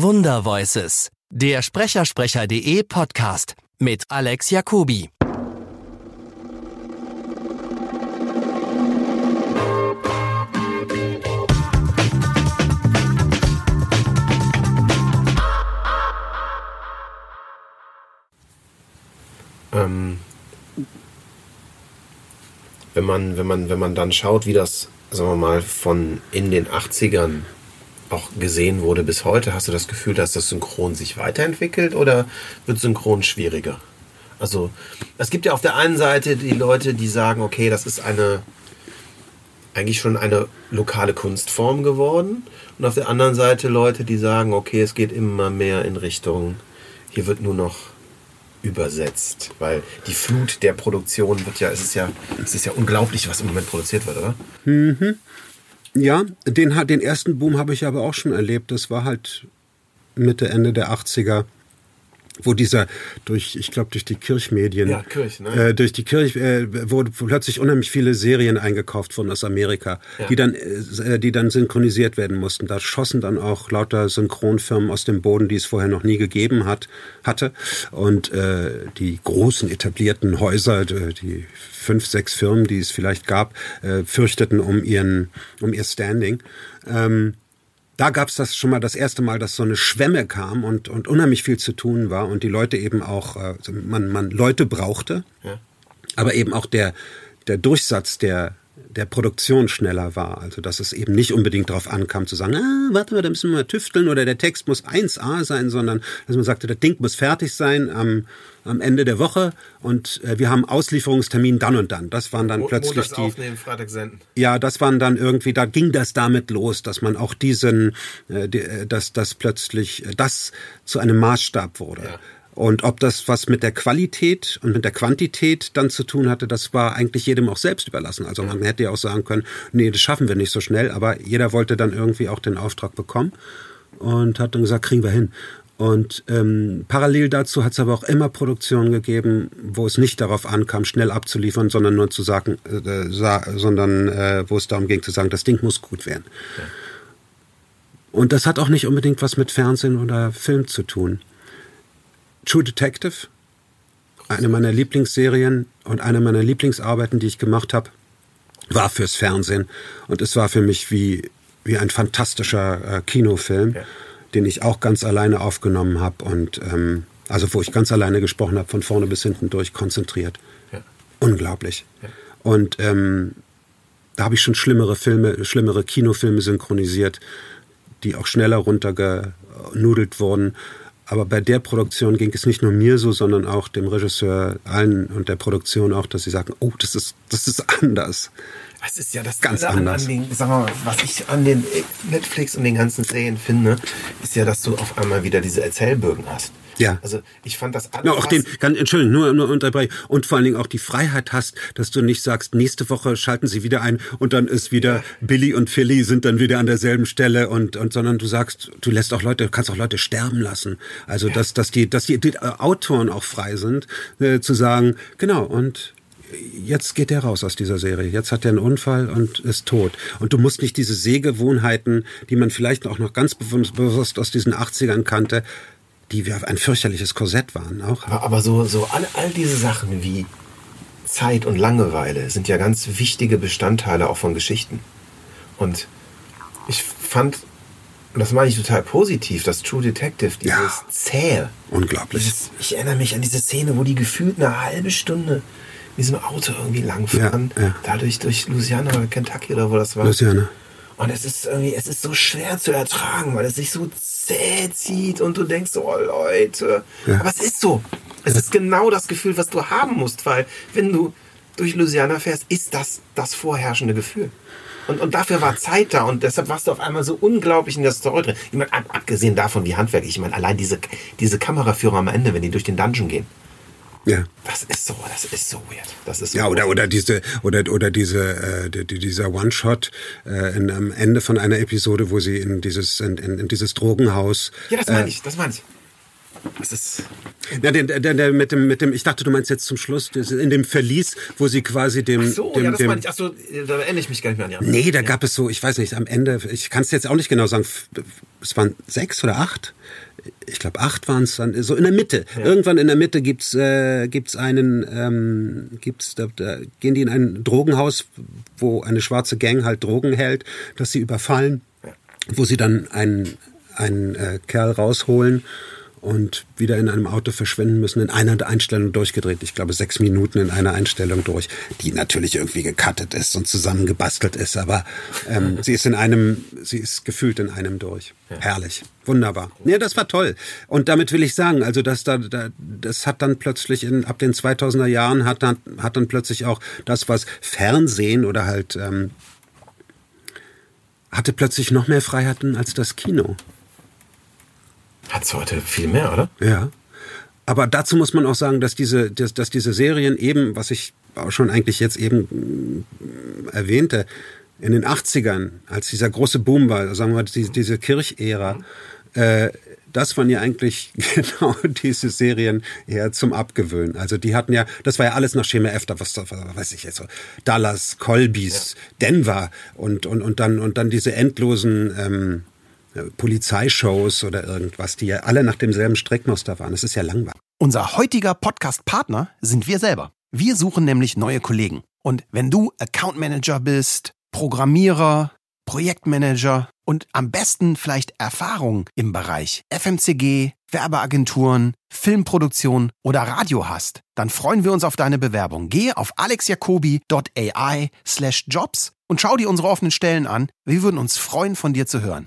Wundervoices, der Sprechersprecher.de Podcast mit Alex Jacobi. Ähm, wenn man, wenn man, wenn man dann schaut, wie das, sagen wir mal, von in den 80ern auch gesehen wurde bis heute, hast du das Gefühl, dass das Synchron sich weiterentwickelt oder wird Synchron schwieriger? Also, es gibt ja auf der einen Seite die Leute, die sagen, okay, das ist eine eigentlich schon eine lokale Kunstform geworden. Und auf der anderen Seite Leute, die sagen, okay, es geht immer mehr in Richtung, hier wird nur noch übersetzt, weil die Flut der Produktion wird ja, es ist ja, es ist ja unglaublich, was im Moment produziert wird, oder? Mhm. Ja, den, den ersten Boom habe ich aber auch schon erlebt. Das war halt Mitte, Ende der 80er wo dieser durch, ich glaube, durch die Kirchmedien, ja, Kirch, ne? äh, durch die Kirche, äh, wo plötzlich unheimlich viele Serien eingekauft wurden aus Amerika, ja. die dann, äh, die dann synchronisiert werden mussten. Da schossen dann auch lauter Synchronfirmen aus dem Boden, die es vorher noch nie gegeben hat, hatte. Und äh, die großen etablierten Häuser, die fünf, sechs Firmen, die es vielleicht gab, äh, fürchteten um ihren, um ihr Standing. Ähm, da gab es das schon mal das erste Mal, dass so eine Schwemme kam und, und unheimlich viel zu tun war und die Leute eben auch, äh, man, man Leute brauchte, ja. aber eben auch der, der Durchsatz der, der Produktion schneller war. Also dass es eben nicht unbedingt darauf ankam zu sagen, ah, warte mal, da müssen wir mal tüfteln oder der Text muss 1a sein, sondern dass man sagte, das Ding muss fertig sein am, am Ende der Woche und äh, wir haben Auslieferungstermin dann und dann. Das waren dann Mo plötzlich Montags die. Aufnehmen, Freitag senden. Ja, das waren dann irgendwie, da ging das damit los, dass man auch diesen, äh, die, äh, dass das plötzlich äh, das zu einem Maßstab wurde. Ja. Und ob das was mit der Qualität und mit der Quantität dann zu tun hatte, das war eigentlich jedem auch selbst überlassen. Also man hätte ja auch sagen können, nee, das schaffen wir nicht so schnell, aber jeder wollte dann irgendwie auch den Auftrag bekommen und hat dann gesagt, kriegen wir hin. Und ähm, parallel dazu hat es aber auch immer Produktionen gegeben, wo es nicht darauf ankam, schnell abzuliefern, sondern nur zu sagen, äh, sa sondern äh, wo es darum ging zu sagen, das Ding muss gut werden. Ja. Und das hat auch nicht unbedingt was mit Fernsehen oder Film zu tun. True Detective, eine meiner Lieblingsserien und eine meiner Lieblingsarbeiten, die ich gemacht habe, war fürs Fernsehen. Und es war für mich wie, wie ein fantastischer äh, Kinofilm, ja. den ich auch ganz alleine aufgenommen habe und ähm, also wo ich ganz alleine gesprochen habe, von vorne bis hinten durch, konzentriert. Ja. Unglaublich. Ja. Und ähm, da habe ich schon schlimmere Filme, schlimmere Kinofilme synchronisiert, die auch schneller runtergenudelt wurden. Aber bei der Produktion ging es nicht nur mir so, sondern auch dem Regisseur, allen und der Produktion auch, dass sie sagen, oh, das ist, das ist anders. Das ist ja das ganz anders. An, den, sag mal, was ich an den Netflix und den ganzen Serien finde, ist ja, dass du auf einmal wieder diese Erzählbögen hast. Ja. Also ich fand das alles. Ja, auch den, ganz, Entschuldigung, nur, nur unterbrechen. Und vor allen Dingen auch die Freiheit hast, dass du nicht sagst, nächste Woche schalten sie wieder ein und dann ist wieder ja. Billy und Philly sind dann wieder an derselben Stelle und, und sondern du sagst, du lässt auch Leute, du kannst auch Leute sterben lassen. Also ja. dass, dass die, dass die, die Autoren auch frei sind, äh, zu sagen, genau, und jetzt geht er raus aus dieser Serie. Jetzt hat er einen Unfall und ist tot. Und du musst nicht diese Sehgewohnheiten, die man vielleicht auch noch ganz bewusst aus diesen 80ern kannte, die ein fürchterliches Korsett waren auch. Aber, aber so, so all, all diese Sachen wie Zeit und Langeweile sind ja ganz wichtige Bestandteile auch von Geschichten. Und ich fand, und das meine ich total positiv, das True Detective, dieses ja, Zähe. Unglaublich. Dieses, ich erinnere mich an diese Szene, wo die gefühlt eine halbe Stunde mit diesem Auto irgendwie langfahren. Ja, ja. Dadurch durch Louisiana oder Kentucky oder wo das war. Louisiana. Und es ist irgendwie, es ist so schwer zu ertragen, weil es sich so zäh zieht und du denkst so, oh Leute. Ja. Aber es ist so. Es ist genau das Gefühl, was du haben musst, weil wenn du durch Louisiana fährst, ist das das vorherrschende Gefühl. Und, und dafür war Zeit da und deshalb warst du auf einmal so unglaublich in der Story drin. Ich meine, abgesehen davon, wie handwerklich, ich meine, allein diese, diese Kameraführer am Ende, wenn die durch den Dungeon gehen. Ja. Das ist so, das ist so weird. Das ist so ja, oder, oder diese, oder, oder diese, äh, dieser One-Shot äh, am Ende von einer Episode, wo sie in dieses, in, in, in dieses Drogenhaus. Ja, das meine äh, ich, das meine ich. Das ist. Ja, der, der, der mit dem, mit dem, ich dachte, du meinst jetzt zum Schluss, in dem Verlies, wo sie quasi dem, Ach so, dem, ja, das dem meine ich. Ach so, da erinnere ich mich gar nicht mehr an die andere. Nee, da gab es so, ich weiß nicht, am Ende, ich kann es jetzt auch nicht genau sagen, es waren sechs oder acht. Ich glaube, acht waren es dann, so in der Mitte. Irgendwann in der Mitte gibt's äh, gibt's einen, ähm, gibt's, da, da gehen die in ein Drogenhaus, wo eine schwarze Gang halt Drogen hält, dass sie überfallen, wo sie dann einen, einen äh, Kerl rausholen und wieder in einem Auto verschwinden müssen, in einer Einstellung durchgedreht. Ich glaube, sechs Minuten in einer Einstellung durch, die natürlich irgendwie gecuttet ist und zusammengebastelt ist, aber ähm, sie ist in einem, sie ist gefühlt in einem durch. Herrlich. Wunderbar. Ja, das war toll. Und damit will ich sagen, also dass da, da das hat dann plötzlich in, ab den 2000er Jahren hat dann, hat dann plötzlich auch das, was Fernsehen oder halt ähm, hatte plötzlich noch mehr Freiheiten als das Kino. Hat's heute viel mehr, oder? Ja. Aber dazu muss man auch sagen, dass diese, dass, dass diese Serien eben, was ich auch schon eigentlich jetzt eben mm, erwähnte, in den 80ern, als dieser große Boom war, sagen wir mal, diese, diese Kirchära, äh, das waren ja eigentlich genau diese Serien eher zum Abgewöhnen. Also die hatten ja, das war ja alles nach Schema F, da was, was weiß ich jetzt so, Dallas, Colbys, Denver und, und, und dann, und dann diese endlosen, ähm, Polizeishows oder irgendwas, die ja alle nach demselben Strickmuster waren. Das ist ja langweilig. Unser heutiger Podcast-Partner sind wir selber. Wir suchen nämlich neue Kollegen. Und wenn du Account Manager bist, Programmierer, Projektmanager und am besten vielleicht Erfahrung im Bereich FMCG, Werbeagenturen, Filmproduktion oder Radio hast, dann freuen wir uns auf deine Bewerbung. Gehe auf alexjacobi.ai slash jobs und schau dir unsere offenen Stellen an. Wir würden uns freuen, von dir zu hören.